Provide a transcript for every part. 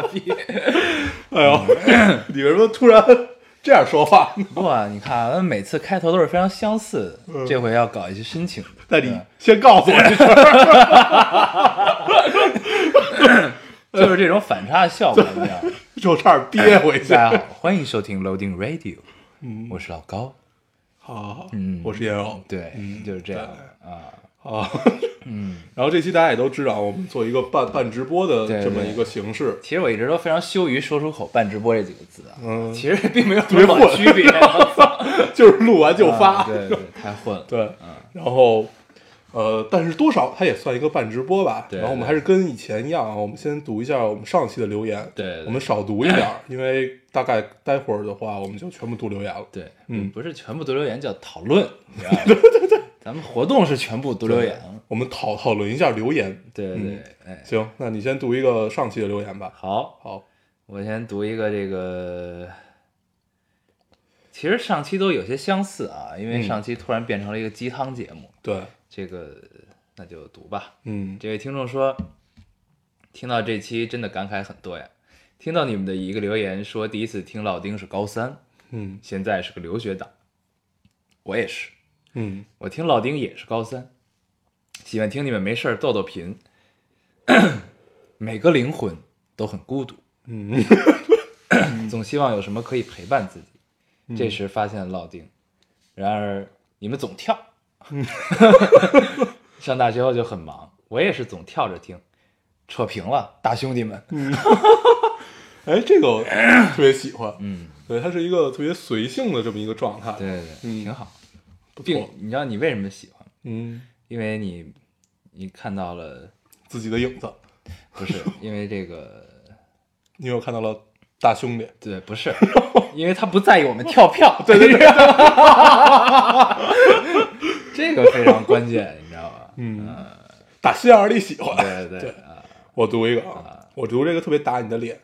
傻逼！哎呦，你为什么突然这样说话？不啊，你看啊，每次开头都是非常相似的，这回要搞一些深情你先告诉我这事儿，就是这种反差效果，你知道吗？就差点憋回去。大家好，欢迎收听 Loading Radio，我是老高。好好好，嗯我是烟偶。对，就是这样啊。啊，嗯，然后这期大家也都知道，我们做一个半半直播的这么一个形式。其实我一直都非常羞于说出口“半直播”这几个字啊，嗯其实并没有别混多少区别。就是录完就发。啊对对，太混了。对，然后呃，但是多少它也算一个半直播吧。对然后我们还是跟以前一样啊，我们先读一下我们上期的留言。对对我们少读一点儿，因为大概待会儿的话，我们就全部读留言了。对，嗯不是全部读留言叫讨论？对对对，咱们活动是全部读留言。我们讨讨论一下留言。对对对，哎，行，那你先读一个上期的留言吧。好，好，我先读一个这个，其实上期都有些相似啊，因为嗯上期突然变成了一个鸡汤节目，对，这个那就读吧。嗯，这位听众说，听到这期真的感慨很多呀。听到你们的一个留言说，第一次听老丁是高三，嗯现在是个留学党。我也是，嗯我听老丁也是高三，喜欢听你们没事儿逗逗贫。每个灵魂都很孤独，嗯，总希望有什么可以陪伴自己。这时发现了老丁，然而你们总跳。上大学后就很忙，我也是总跳着听，扯平了，大兄弟们。嗯 哎，这个我 特别喜欢。嗯，对，它是一个特别随性的这么一个状态。对对对，嗯挺好。不并。你知道你为什么喜欢吗？嗯，因为你你看到了，自己的影子，不是因为这个，因为我看到了大兄弟。对，不是，因为他不在意我们跳票。对 对对，这个非常关键，你知道吧？嗯，打心眼里喜欢。对对对 啊，我读一个啊，我读这个特别打你的脸。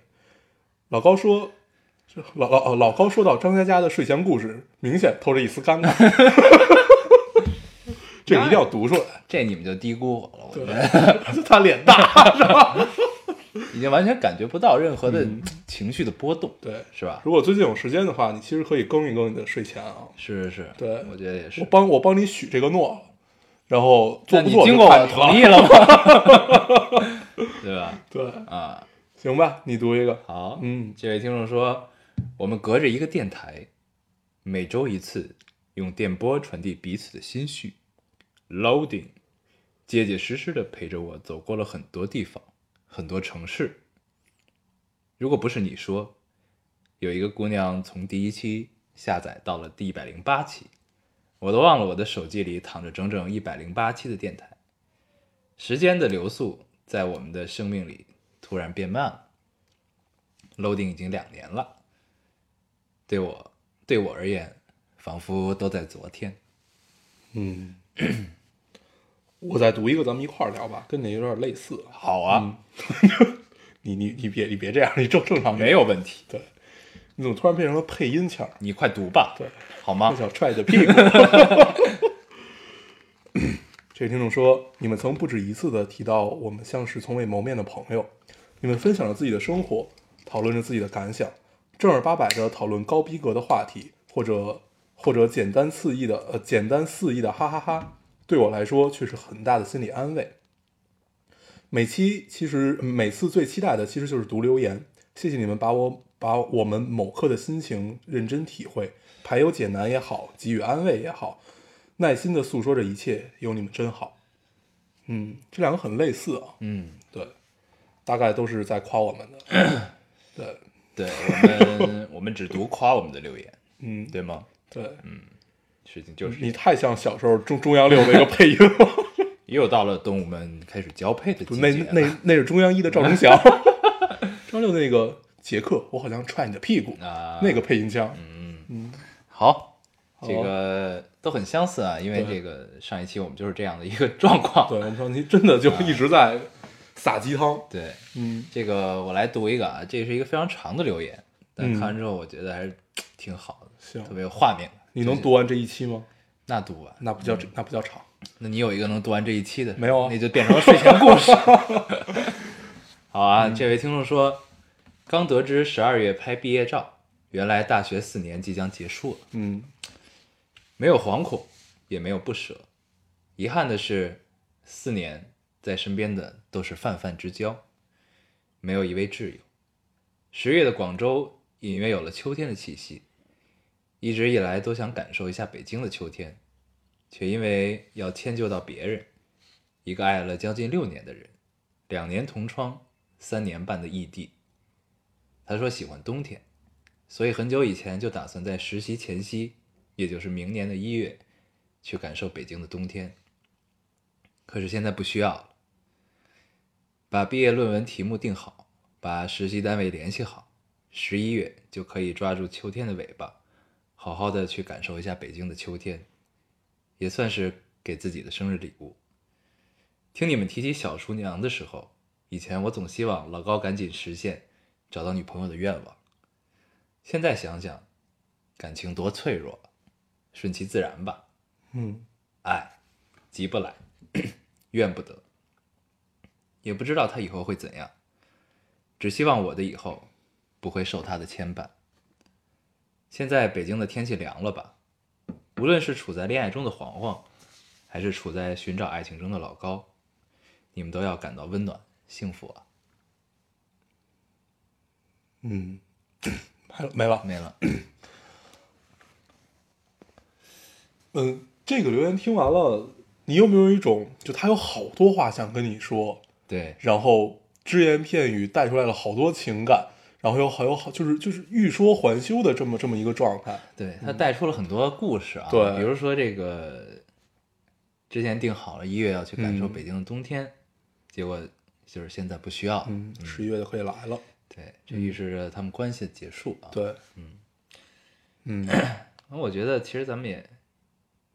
老高说，这 老老老高说到张嘉佳的睡前故事，明显透着一丝尴尬。这个一定要读出来，这你们就低估我了，我觉得 他脸大是吧？已经完全感觉不到任何的情绪的波动，对，是吧？如果最近有时间的话，你其实可以更一更你的睡前啊。是是是，对我觉得也是我。帮我帮你许这个诺，然后做不做就经过我。同意了吗？对吧？对，啊，行吧，你读一个。好，嗯这位听众说，我们隔着一个电台，每周一次，用电波传递彼此的心绪。Loading，结结实实的陪着我走过了很多地方，很多城市。如果不是你说，有一个姑娘从第一期下载到了第一百零八期，我都忘了我的手机里躺着整整一百零八期的电台。时间的流速在我们的生命里突然变慢了。loading 已经两年了，对我对我而言，仿佛都在昨天。嗯，我再读一个，咱们一块儿聊吧，跟你有点类似。好啊，你你你别你别这样，你正正常没有问题，对，你怎么突然变成了配音腔？你快读吧，对，好吗我？想踹你的屁股。这位听众说，你们曾不止一次的提到我们像是从未谋面的朋友，你们分享着自己的生活，讨论着自己的感想，正儿八百的讨论高逼格的话题，或者或者简单肆意的呃简单肆意的哈哈哈，对我来说却是很大的心理安慰。每期其实每次最期待的其实就是读留言，谢谢你们把我把我们某刻的心情认真体会，排忧解难也好，给予安慰也好，耐心的诉说着一切，有你们真好。嗯，这两个很类似啊，嗯，对，大概都是在夸我们的，对，对我们 我们只读夸我们的留言，嗯，对吗？对，嗯事情就是你太像小时候中中央六的一个配音。了，又到了动物们开始交配的季那节了。那那是中央一的赵忠祥，中央六那个杰克，我好像踹你的屁股，啊，那个配音腔，嗯。嗯，好这个都很相似啊，因为对。这个上一期我们就是这样的一个状况。对，我们上期真的就一直在撒鸡汤，对，嗯。这个我来读一个啊，这是一个非常长的留言，但嗯看完之后我觉得还是挺好的，行。特别有画面感。你能读完这一期吗？那读完，那不叫那不叫长，那你有一个能读完这一期的，没有啊。那就变成了睡前故事。好啊，嗯。这位听众说，刚得知十二月拍毕业照，原来大学四年即将结束了，嗯。没有惶恐，也没有不舍。遗憾的是，四年在身边的都是泛泛之交，没有一位挚友。十月的广州隐约有了秋天的气息，一直以来都想感受一下北京的秋天，却因为要迁就到别人，一个爱了将近六年的人，两年同窗，三年半的异地。他说喜欢冬天，所以很久以前就打算在实习前夕，也就是明年的一月，去感受北京的冬天。可是现在不需要了，把毕业论文题目定好，把实习单位联系好，十一月就可以抓住秋天的尾巴，好好的去感受一下北京的秋天，也算是给自己的生日礼物。听你们提起小厨娘的时候，以前我总希望老高赶紧实现找到女朋友的愿望。现在想想，感情多脆弱，顺其自然吧。嗯爱，急不来，怨不得，也不知道他以后会怎样，只希望我的以后不会受他的牵绊。现在北京的天气凉了吧？无论是处在恋爱中的黄黄，还是处在寻找爱情中的老高，你们都要感到温暖幸福啊！嗯，没了？没了，嗯，这个留言听完了，你有没有一种就他有好多话想跟你说，对，然后只言片语带出来了好多情感，然后又好有好就是就是欲说还休的这么这么一个状态。对他带出了很多故事啊，对。比如说这个之前定好了一月要去感受嗯。北京的冬天，结果就是现在不需要，嗯，十一月就可以来了。对，这预示着他们关系的结束啊。，对，嗯。嗯，那我觉得其实咱们也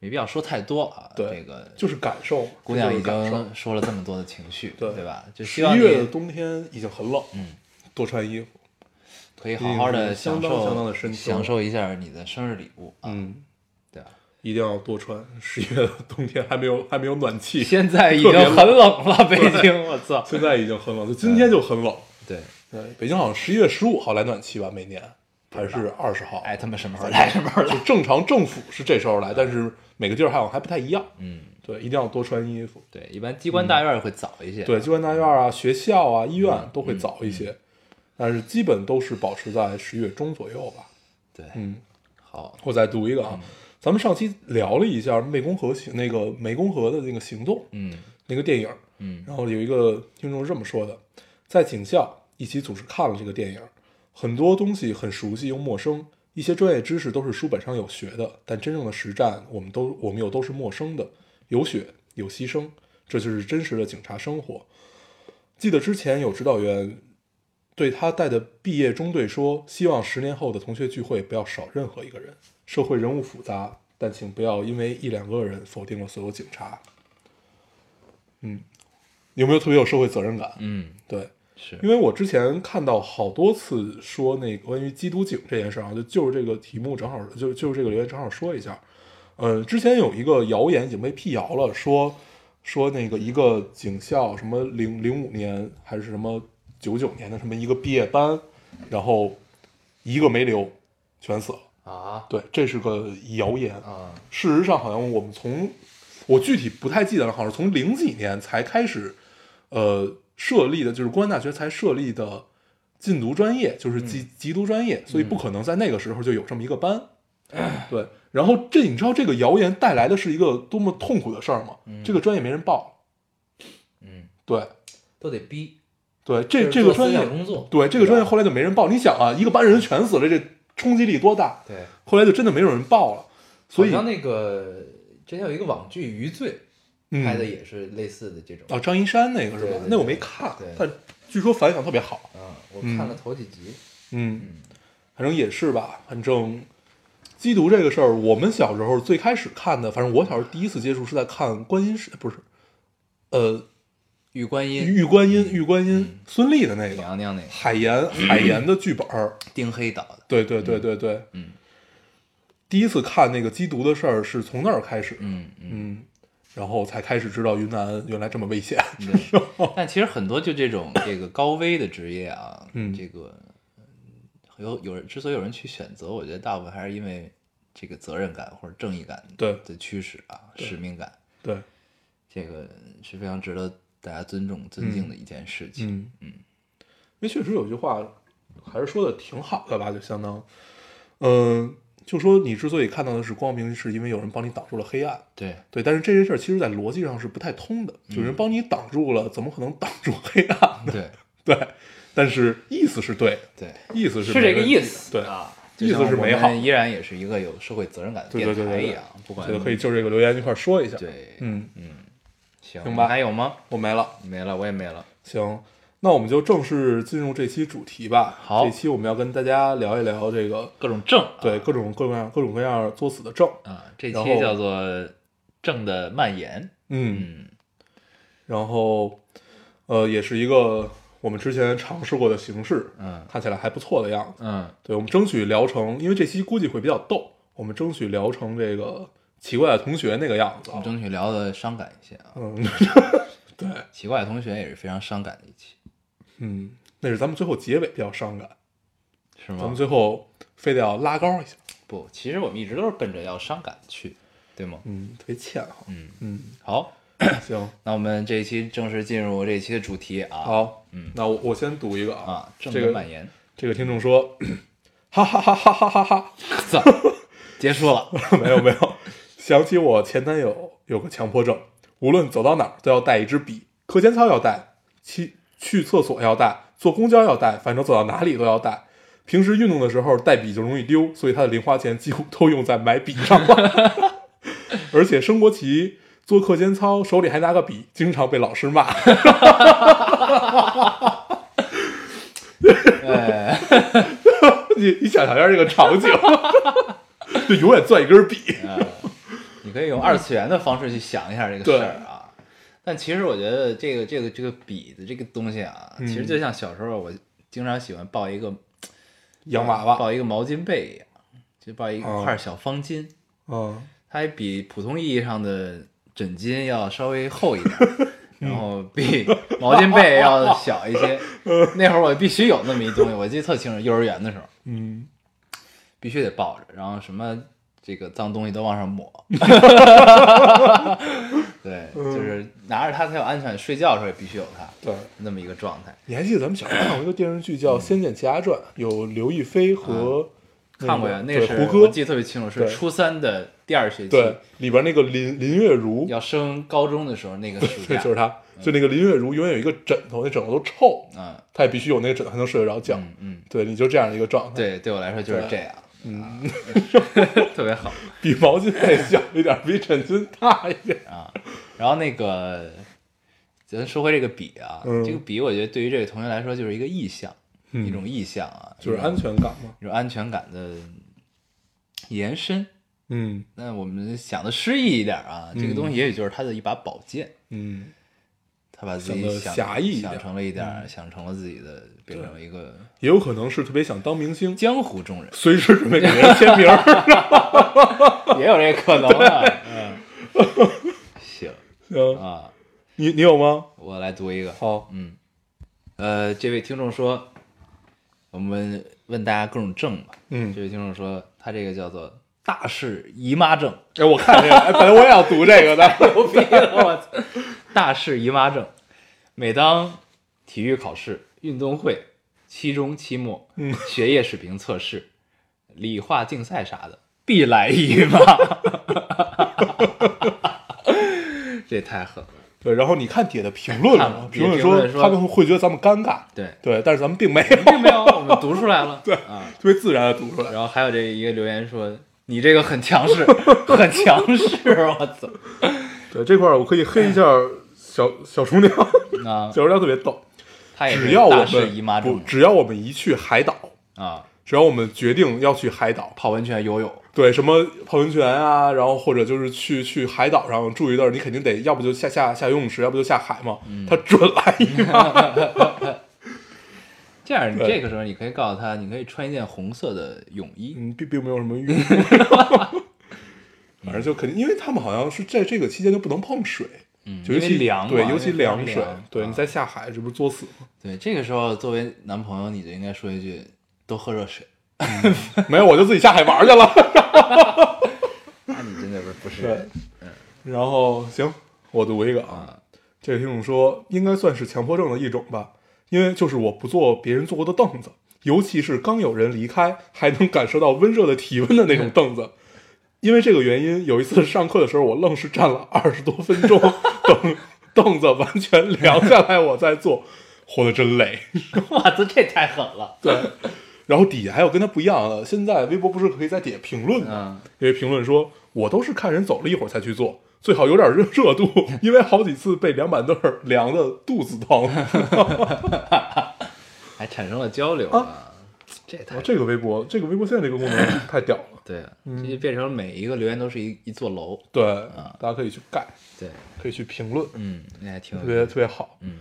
没必要说太多啊，对这个就是感受，姑娘已经说了这么多的情绪，对对吧？就十希望一月的冬天已经很冷，嗯，多穿衣服。可以好好的享受的深秋享受一下你的生日礼物啊，嗯，对吧？一定要多穿。十一月的冬天还没有还没有暖气，现在已经很冷了，北京，我操！现在已经很冷，就今天就很冷。对，对，北京好像十一月十五号来暖气吧，每年还是二十号？哎他们什么时候来什么时候来就。正常政府是这时候来，但是每个地儿好像还不太一样。嗯，对，一定要多穿衣服。对，一般机关大院会早一些。对，机关大院啊、学校啊、医嗯院都会早一些，但是基本都是保持在十月中左右吧。对，嗯，好，我再读一个啊，咱们上期聊了一下湄公河行那个湄公河的那个行动嗯那个电影，嗯然后有一个听众是这么说的，在警校一起组织看了这个电影，很多东西很熟悉又陌生，一些专业知识都是书本上有学的，但真正的实战我们都我们又都是陌生的，有血有牺牲，这就是真实的警察生活。记得之前有指导员对他带的毕业中队说，希望十年后的同学聚会不要少任何一个人。社会人物复杂，但请不要因为一两个人否定了所有警察。嗯，有没有特别有社会责任感？嗯，对，是因为我之前看到好多次说那个关于缉毒警这件事儿啊，就就是这个题目正好就就是这个留言正好说一下。呃，之前有一个谣言已经被辟谣了，说说那个一个警校什么零零五年还是什么九九年的什么一个毕业班，然后一个没留，全死了。啊对，这是个谣言。啊事实上，好像我们从我具体不太记得了，好像是从零几年才开始，呃，设立的，就是公安大学才设立的禁毒专业，就是缉缉毒专业，所以不可能在那个时候就有这么一个班。对，然后这你知道这个谣言带来的是一个多么痛苦的事儿吗？这个专业没人报。嗯，对都得逼。对，这这个专业工作对这个专业后来就没人报。你想啊，一个班人全死了，这冲击力多大？对，后来就真的没有人报了。所以好像那个之前有一个网剧《余罪》嗯拍的也是类似的这种。哦，张一山那个是吧那我没看，但据说反响特别好。嗯，我嗯看了头几集。嗯，反正也是吧。反正缉毒这个事儿，我们小时候最开始看的，反正我小时候第一次接触是在看观音是不是？呃，玉观音、玉观音，玉观音，孙俪的那个娘娘那个海岩，海岩的剧本儿。丁黑导的，对对对对对，嗯，第一次看那个缉毒的事儿是从那儿开始，嗯嗯。嗯，然后才开始知道云南原来这么危险。对，但其实很多就这种这个高危的职业啊，嗯。这个嗯有有人之所以有人去选择，我觉得大部分还是因为这个责任感或者正义感对。的驱使啊，使命感，对，这个是非常值得大家尊重尊敬的一件事情。嗯。嗯，因为确实有句话还是说的挺好的吧，就相当，嗯、就说你之所以看到的是光明，是因为有人帮你挡住了黑暗。对，对，但是这件事儿其实在逻辑上是不太通的，有人帮你挡住了，怎么可能挡住黑暗呢？对 对，但是意思是对的，对，意思是是这个意思，对啊，意思是美好依然也是一个有社会责任感的对电对对对对台一样，不管这个可以就这个留言一块儿说一下。，对，嗯，嗯，行吧还有吗？我没了。没了，我也没了。行，那我们就正式进入这期主题吧。好这期我们要跟大家聊一聊这个各种症，对各种各样各种各样作死的症。啊，这期叫做症的蔓延。嗯，嗯，然后呃，也是一个我们之前尝试过的形式，嗯看起来还不错的样子。嗯，对，我们争取聊成，因为这期估计会比较逗，我们争取聊成这个奇怪的同学那个样子啊我们。争取聊的伤感一些啊。嗯，对，奇怪的同学也是非常伤感的一期，嗯，那是咱们最后结尾比较伤感，是吗咱们？最后非得要拉高一下，不，其实我们一直都是奔着要伤感去，对吗？嗯，特别欠哈。嗯，嗯，好，行，那我们这一期正式进入这一期的主题啊。好，嗯那我我先读一个啊，症这个蔓延，这个听众说，哈哈哈哈哈哈哈，走，结束了。没有没有，想起我前男友有个强迫症，无论走到哪儿都要带一支笔，课间操要带，去去厕所要带，坐公交要带，反正走到哪里都要带。平时运动的时候带笔就容易丢，所以他的零花钱几乎都用在买笔上了。而且升国旗、做课间操，手里还拿个笔，经常被老师骂。哎，你你想象一下这个场景，就永远攥一根笔。呃你可以用二次元的方式去想一下这个事儿啊。但其实我觉得这个这个这个笔的这个东西啊，嗯其实就像小时候我经常喜欢抱一个洋娃娃，抱一个毛巾被一样，就抱一哦块小方巾，嗯它还比普通意义上的枕巾要稍微厚一点，然后比毛巾被要小一些。那会儿我必须有那么一东西，我记得特清楚，幼儿园的时候嗯，必须得抱着，然后什么这个脏东西都往上抹。对，就是拿着它才有安全，睡觉的时候也必须有它，对。那么一个状态。你还记得咱们小时候看过一个电视剧叫《仙剑奇侠传》，有刘亦菲和看过呀，那对是胡歌，我记得特别清楚，是初三的第二学期，对，里边那个林林月如，要升高中的时候那个暑对，假，就是他，就那个林月如永远有一个枕头，那枕头都臭，嗯他也必须有那个枕头才能睡得着觉。嗯嗯，对，你就这样的一个状态，，对，对我来说就是这样，嗯，特别好。比毛巾被小一点，比枕巾大一点。啊。然后那个，咱说回这个笔啊，嗯。这个笔我觉得对于这位同学来说就是一个意象，嗯。一种意象啊，就是安全感嘛。一种安全感的延伸。嗯。那我们想的诗意一点啊，这个嗯东西也许就是他的一把宝剑，嗯，他把自己想想成了一点儿，想成了自己的，变成了一个也有可能是特别想当明星，江湖中人，随时准备给人签名儿。也有这个可能啊。嗯，行行，啊，你你有吗？我来读一个。好，嗯，呃，这位听众说，我们问大家各种症吧。嗯这位听众说，他这个叫做大氏姨妈症，哎，我看这个，哎，本来我也要读这个的。牛逼了，我操！大氏姨妈症，每当体育考试、运动会、期中、期末、嗯学业水平测试、理化竞赛啥的，必来一发。这太狠了。对，然后你看底下的评论了评论说他们会觉得咱们尴尬，对，对，但是咱们并没有，并没有，我们读出来了。对啊，特别自然的读出来。然后还有这一个留言说：“你这个很强势，很强势。”我操！对这块儿我可以黑一下小小厨娘，啊小，厨娘特别逗。他也是只要我们不姨妈症，只要我们一去海岛，啊，只要我们决定要去海岛，泡温泉、游泳，对什么泡温泉啊，然后或者就是去去海岛上住一段，你肯定得要不就下下下游泳池，要不就下海嘛，他准来一趟。这样你这个时候你可以告诉他，你可以穿一件红色的泳衣，嗯，并并没有什么用。反正就肯定，因为他们好像是在这个期间就不能碰水，嗯，就尤其凉，对，尤其凉水，对啊你在下海，这不是作死吗？对这个时候作为男朋友，你就应该说一句多喝热水。没有，我就自己下海玩去了。那你真的不是不是对人，然后行，我读一个啊，啊？这个听众说应该算是强迫症的一种吧，因为就是我不坐别人坐过的凳子，尤其是刚有人离开还能感受到温热的体温的那种凳子。因为这个原因，有一次上课的时候，我愣是站了二十多分钟，等凳子完全凉下来，我再坐，活得真累。哇，这这太狠了。对，然后底下还有跟他不一样的，现在微博不是可以在底下评论吗？嗯，因为评论说我都是看人走了一会儿才去做，最好有点热热度，因为好几次被凉板凳凉的肚子疼。还产生了交流啊，这太啊，这个微博，这个微博现在这个功能太屌了。对这就变成每一个留言都是一一座楼。对，大家可以去盖，对，可以去评论，嗯，那还挺特别特别好。嗯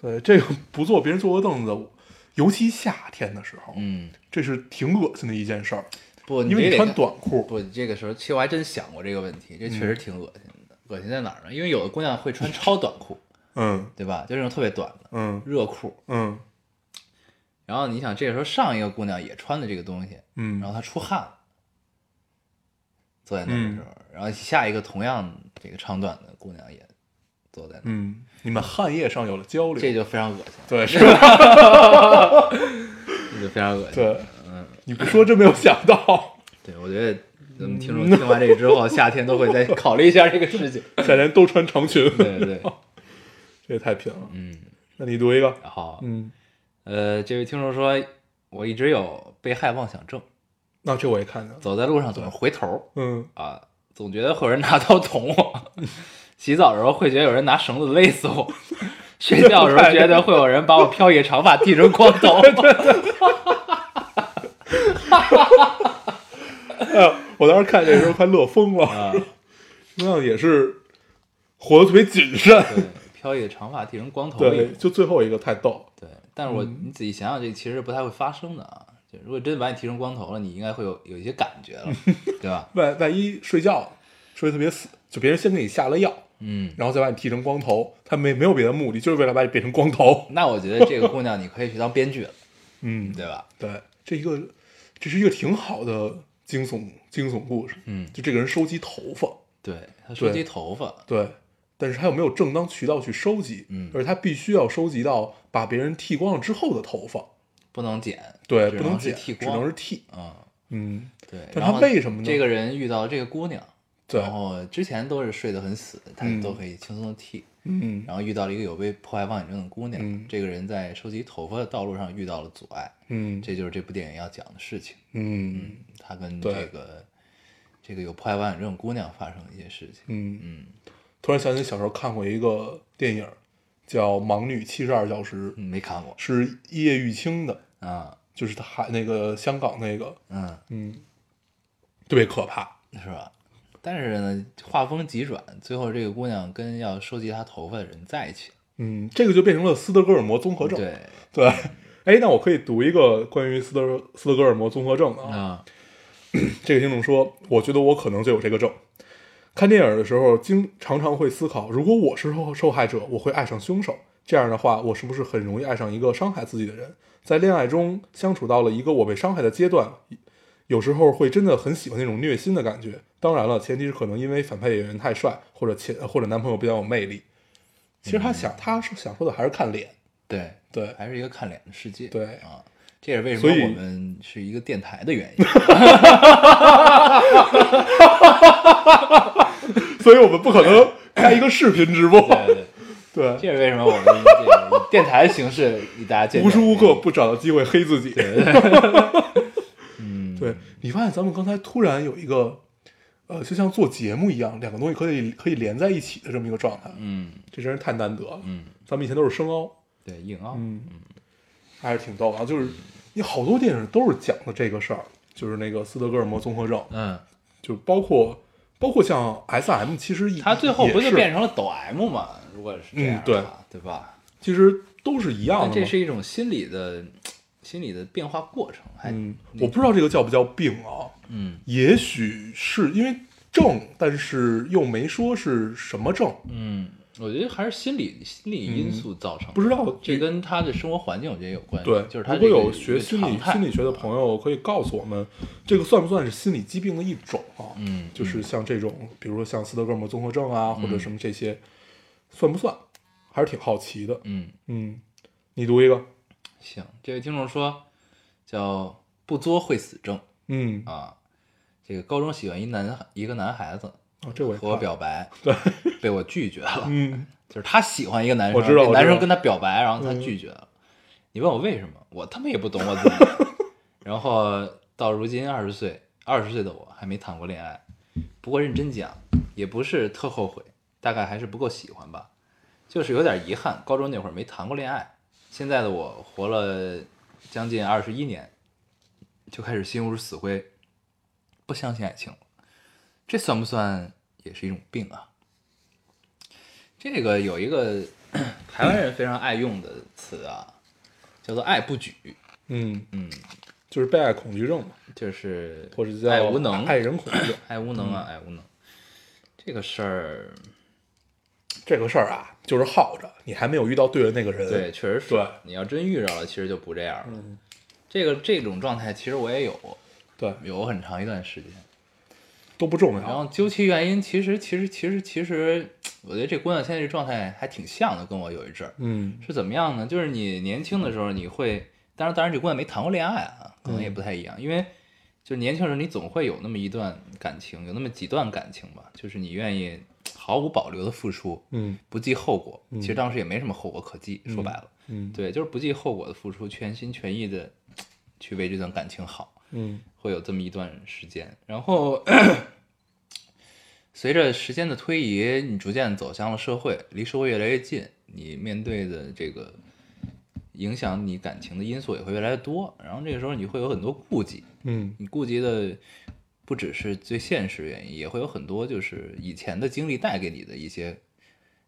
对，这个不坐别人坐过凳子，尤其夏天的时候，嗯，这是挺恶心的一件事儿，不，因为你穿短裤。不，这个时候其实我还真想过这个问题，这确实挺恶心的。恶心在哪儿呢？因为有的姑娘会穿超短裤，嗯对吧？就那种特别短的嗯热裤。嗯然后你想，这个时候上一个姑娘也穿的这个东西，嗯，然后她出汗了，坐在那的时候，然后下一个同样这个长短的姑娘也坐在那，嗯，你们汗液上有了交流，这就非常恶心，对 是吧？这就非常恶心。对，嗯，你不说真没有想到，对，我觉得咱们听众听完这个之后，夏天都会再考虑一下这个事情。夏天都穿长裙，对对对，这也太拼了。嗯，那你读一个，好嗯，呃，这位听众说，我一直有被害妄想症，那这我也看见了，走在路上总是回头嗯，啊，总觉得会有人拿刀捅我，洗澡的时候会觉得有人拿绳子勒死我，睡觉的时候觉得会有人把我飘逸长发剃成光头。哎呀，我当时看这个时候快乐疯了，啊，那也是活得特别谨慎，对，飘逸的长发剃成光头对，就最后一个太逗，对，但是我你仔细想想，这其实不太会发生的啊。就如果真的把你剃成光头了，你应该会有有一些感觉了，对吧？万万一睡觉睡得特别死，就别人先给你下了药，嗯，然后再把你剃成光头，他没没有别的目的，就是为了把你变成光头，那我觉得这个姑娘你可以去当编剧了，嗯，对吧？对，这一个这是一个挺好的惊悚惊悚故事，嗯就这个人收集头发，对，他收集头发，对，但是他又没有正当渠道去收集，嗯。而且他必须要收集到把别人剃光了之后的头发，不能剪，对，不能剪，只是剃光，能是剃，嗯，嗯，对。但他然后为什么呢这个人遇到这个姑娘，对然后之前都是睡得很死，他嗯都可以轻松的剃，嗯。然后遇到了一个有被迫害妄想症的姑娘，嗯这个人在收集头发的道路上遇到了阻碍，嗯。这就是这部电影要讲的事情。嗯。他跟这个这个有迫害妄想症姑娘发生了一些事情。嗯，嗯突然想起小时候看过一个电影，叫《盲女七十二小时》，嗯，没看过是叶玉卿的，啊，就是他还那个香港那个，嗯，嗯，特别可怕，是吧？但是呢，画风急转，最后这个姑娘跟要收集她头发的人在一起。嗯，这个就变成了斯德哥尔摩综合症，对 对，哎，那我可以读一个关于斯德斯德哥尔摩综合症的啊。啊，这个听众说，我觉得我可能就有这个症。看电影的时候，经常常会思考，如果我是受受害者，我会爱上凶手。这样的话，我是不是很容易爱上一个伤害自己的人？在恋爱中相处到了一个我被伤害的阶段，有时候会真的很喜欢那种虐心的感觉。当然了，前提是可能因为反派演员太帅，或者前或者男朋友比较有魅力。其实他想，他是想说的还是看脸，对，对还是一个看脸的世界。对啊，这也是为什么我们是一个电台的原因。所以我们不可能 开一个视频直播。对对，对，这是为什么我们这个以电台的形式与大家见面。无时无刻不找到机会黑自己。嗯，对你发现咱们刚才突然有一个，呃，就像做节目一样，两个东西可以可以连在一起的这么一个状态，嗯这真是太难得了。嗯，咱们以前都是生凹，对，硬凹。嗯，还是挺逗的啊。就是你好多电影都是讲的这个事儿，就是那个斯德哥尔摩综合症，嗯，就包括包括像 S M，其实也他最后不也就是变成了抖 M 嘛？如果是这样嗯对对吧？其实都是一样的这是一种心理的心理的变化过程，还嗯，我不知道这个叫不叫病啊？嗯也许是因为症，但是又没说是什么症。嗯，我觉得还是心理心理因素造成的。不知道这跟他的生活环境我觉得有关系。对，就是他如果有学心理心理学的朋友，可以告诉我们，这个算不算是心理疾病的一种啊？嗯就是像这种，比如说像斯德哥尔摩综合症啊，或者什么这些，算不算？还是挺好奇的。嗯，嗯，你读一个。行，这位听众说叫不作会死症嗯啊，这个高中喜欢一男一个男孩子哦，这我和我表白，对，被我拒绝了。嗯 就是他喜欢一个男生，男生跟他表白，然后他嗯拒绝了。你问我为什么？我他妈也不懂我自己。然后到如今二十岁，二十岁的我还没谈过恋爱。不过认真讲，也不是特后悔，大概还是不够喜欢吧，就是有点遗憾。高中那会儿没谈过恋爱，现在的我活了将近二十一年，就开始心如死灰，不相信爱情了。这算不算也是一种病啊？这个有一个 台湾人非常爱用的词啊，叫做“爱不举嗯，”。嗯，就是被爱恐惧症嘛，就是或者叫爱无能，爱人恐惧症。爱无能啊，爱无能。这个事儿，这个事儿啊，就是耗着，你还没有遇到对的那个人。对，，确实是。对你要真遇着了，其实就不这样了。嗯，这个这种状态，其实我也有，对，有很长一段时间。都不重要然。后究其原因，其实其实其实其实，我觉得这姑娘现在这状态还挺像的，跟我有一阵儿。嗯是怎么样呢？就是你年轻的时候，你会，当然，当然，这姑娘没谈过恋爱啊，可能也不太一样，因为就是年轻时候你总会有那么一段感情，有那么几段感情吧，就是你愿意毫无保留的付出，嗯不计后果。其实当时也没什么后果可计，说白了，嗯对，就是不计后果的付出，全心全意的去为这段感情好，嗯会有这么一段时间，然后。随着时间的推移，你逐渐走向了社会，离社会越来越近，你面对的这个影响你感情的因素也会越来越多。然后这个时候你会有很多顾忌，嗯你顾及的不只是最现实原因，也会有很多就是以前的经历带给你的一些，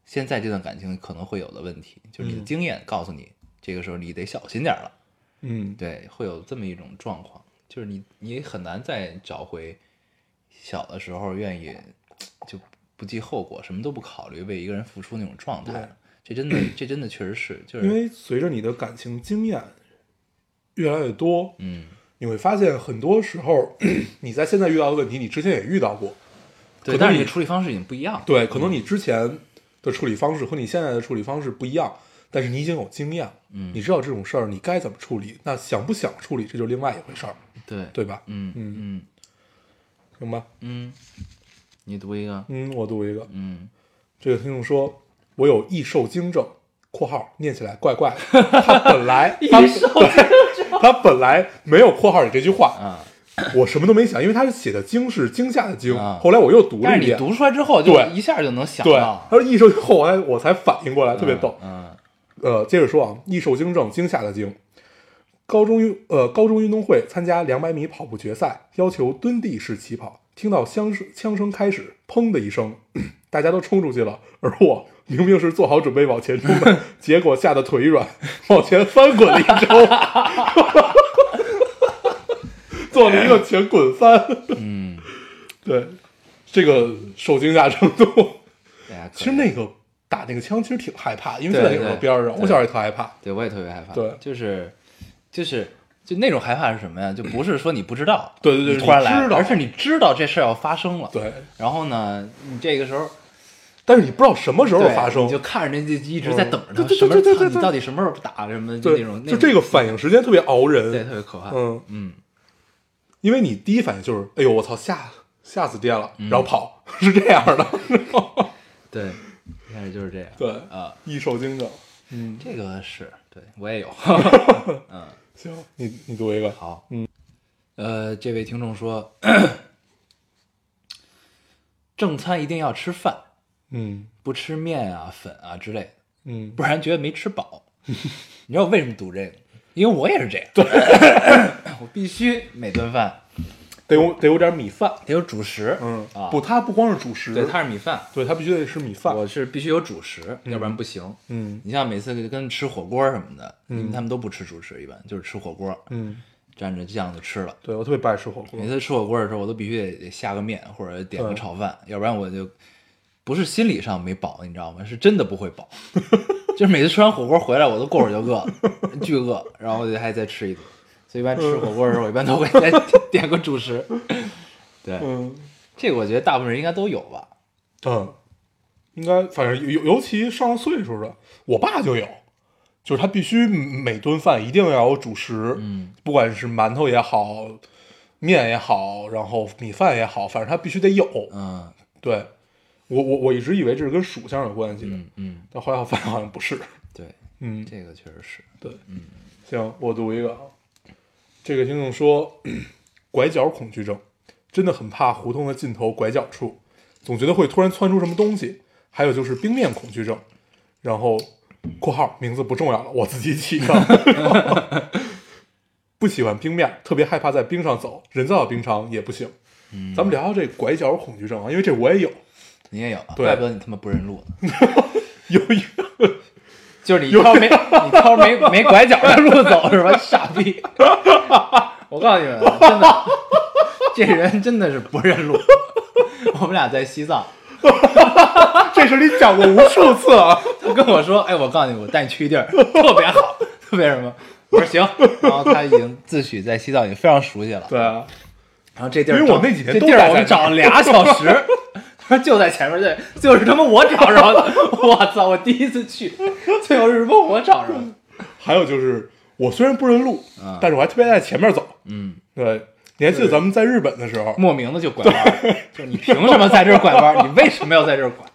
现在这段感情可能会有的问题，就是你的嗯经验告诉你，这个时候你得小心点了。嗯，对，会有这么一种状况，就是你你很难再找回小的时候愿意就不计后果，什么都不考虑为一个人付出那种状态了。这真的，这真的确实是，就是因为随着你的感情经验越来越多，嗯，你会发现很多时候你在现在遇到的问题，你之前也遇到过。对，但是你的处理方式已经不一样了。对，可能你之前的处理方式和你现在的处理方式不一样，但是你已经有经验了，嗯你知道这种事儿你该怎么处理。那想不想处理，这就是另外一回事儿，对对吧？嗯嗯嗯行吧？嗯，你读一个，嗯，我读一个，嗯，这个听众说，我有易受惊症（括号念起来怪怪的）。他本来 他对他本来没有括号里这句话，啊，我什么都没想，因为他是写的惊是惊吓的惊。啊后来我又读了一遍，但是你读出来之后，就对一下就能想对，到，他说易受惊后来我才反应过来，特别逗。嗯，呃，接着说啊，易受惊症，惊吓的惊。高中运呃高中运动会参加两百米跑步决赛，要求蹲地式起跑。听到枪声枪声开始，砰的一声，大家都冲出去了，而我明明是做好准备往前冲的，结果吓得腿软，往前翻滚了一周，做了一个前滚翻。嗯，对，这个受惊吓程度，其实那个打那个枪其实挺害怕，因为就在那个边儿上，我小时候也特害怕。对我也特别害怕，对。就是就是就那种害怕是什么呀？就不是说你不知道，对对对你突然来而是你知道这事儿要发生了，对，然后呢，你这个时候但是你不知道什么时候发生。你，就看着那就一直在等着什么时候你到底什么时候打什么就那种，就这个反应时间特别熬人对。特别可怕，嗯，嗯。因为你第一反应就是，哎呦，我操，吓吓死爹了，嗯。然后跑，是这样的。对，一开始就是这样，对啊，易受惊症。嗯，这个是对我也有，嗯，行，你你读一个。好，嗯，呃，这位听众说，正餐一定要吃饭，嗯。不吃面啊、粉啊之类的，嗯。不然觉得没吃饱。你知道我为什么读这个？因为我也是这样，对，我必须每顿饭得有得有点米饭。得有主食，嗯啊，不，它不光是主食，对，它是米饭，对它必须得是米饭。我是必须有主食，要不然不行。嗯你像每次跟吃火锅什么的，因为他们都不吃主食，一般就是吃火锅，嗯，蘸着酱就吃了。对我特别不爱吃火锅每。次吃火锅的时候，我都必须得得下个面或者点个炒饭，要不然我就不是心理上没饱，你知道吗？是真的不会饱。就是每次吃完火锅回来，我都过会儿就饿了，巨饿，然后我就还再吃一顿。所以一般吃火锅的时候，我一般都会再 点个主食。对，嗯这个我觉得大部分人应该都有吧。嗯，应该反正尤尤其上了岁数的，我爸就有，就是他必须每顿饭一定要有主食，嗯，不管是馒头也好，面也好，然后米饭也好，反正他必须得有。嗯对我我我一直以为这是跟属相有关系的，嗯嗯，但后来我发现好像不是。对，嗯，这个确实是。对，嗯，行，我读一个啊。这个听众说，拐角恐惧症，真的很怕胡同的尽头拐角处，总觉得会突然窜出什么东西。还有就是冰面恐惧症，然后（括号名字不重要了，我自己起的）。不喜欢冰面，特别害怕在冰上走，人造的冰场也不行。嗯咱们聊聊这拐角恐惧症啊，因为这我也有，你也有怪不得你他妈不认路呢。有一个就是你挑没你挑没没拐角的路走是吧？傻逼！我告诉你们，真的，这人真的是不认路。我们俩在西藏，这事儿你讲过无数次啊。他跟我说：“哎，我告诉你，我带你去一地儿特别好，特别什么。”我说行，然后他已经自诩在西藏已经非常熟悉了。对啊，然后这地儿因为我那几天这地儿我们找了俩小时，就在前面，对就是他妈我找着的。我操！我第一次去，最后是他妈我找着的。还有就是，我虽然不认路，啊但是我还特别爱在前面走。嗯，对，你还记得咱们在日本的时候，莫名的就拐弯，就是你凭什么在这儿拐弯？你为什么要在这儿拐？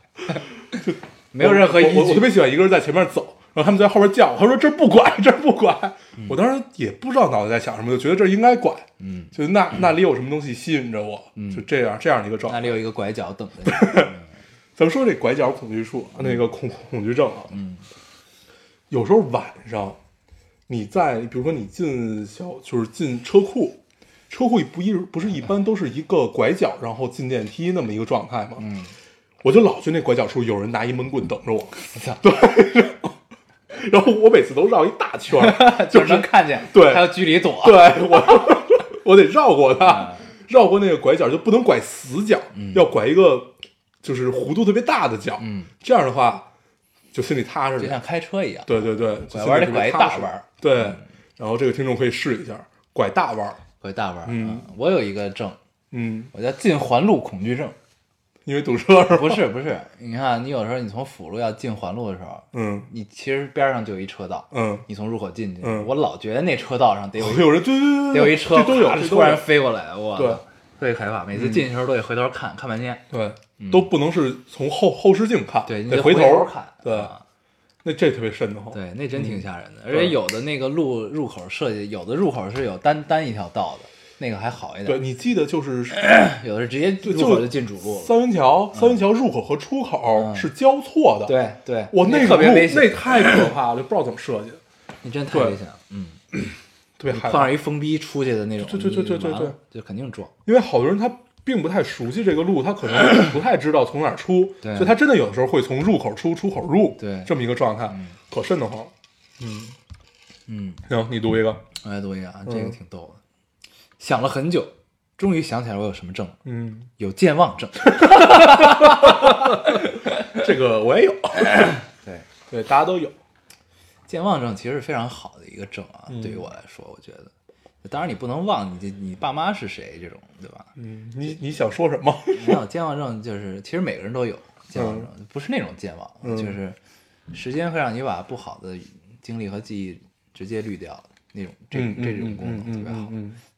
没有任何意义我我特。别喜欢一个人在前面走，然后他们在后边叫我，他说这儿不拐，这儿不拐。嗯。我当时也不知道脑袋在想什么，就觉得这儿应该拐，嗯，就那那里有什么东西吸引着我，就这样这样的一个状态。那里有一个拐角等着你。咱们说这拐角恐惧术，那个恐恐惧症啊，嗯，有时候晚上你在，比如说你进小，就是进车库，车库不一不是一般都是一个拐角，然后进电梯那么一个状态吗？嗯，我就老觉得那拐角处有人拿一闷棍等着我，操然后我每次都绕一大圈儿，就是能看见，对还有距离躲。对我我得绕过它嗯，绕过那个拐角就不能拐死角，要拐一个就是弧度特别大的角，嗯，这样的话就心里踏实了。就像开车一样。对对对，拐弯得拐一大弯。对，然后这个听众可以试一下拐大弯。拐大弯。嗯啊我有一个症，嗯，我叫进环路恐惧症。因为堵车是吧？不是不是，你看你有时候你从辅路要进环路的时候，嗯。你其实边上就有一车道，嗯，你从入口进去，嗯。我老觉得那车道上得有一有人对对对对，得有一车都有，突然。飞过来，我对。特别害怕。每次进去的时候都得回头看看半天，对，都不能是从后后视镜看，对，你得回头。看。对，啊。那这特别瘆得慌。对，那真挺吓人的。而且有的那个路入口设计，有的入口是有单单一条道的，那个还好一点对，你记得就是 有的是直接就入口就进主路了。三元桥，三元桥入口和出口嗯是交错的。，对对，我那个路特别危险，那太可怕了，就不知道怎么设计的，你真太危险了。嗯，特别害怕碰上。一疯逼出去的那种，对对对对对对就肯定撞。因为好多人他并不太熟悉这个路，他可能不太知道从哪儿出，对所以他真的有的时候会从入口出，出口入，对这么一个状态，可瘆得慌了。嗯，嗯，行，你读一个。我来读一个啊，这个嗯挺逗的。想了很久，终于想起来我有什么症了，嗯，有健忘症。这个我也有，对，对，大家都有。健忘症其实是非常好的一个症啊，嗯对于我来说，我觉得。当然，你不能忘你这你爸妈是谁这种，对吧？嗯，你你想说什么？没有健忘症，就是其实每个人都有健忘症，不是那种健忘，嗯就是时间会让你把不好的经历和记忆直接滤掉那种，这嗯这种功能嗯特别好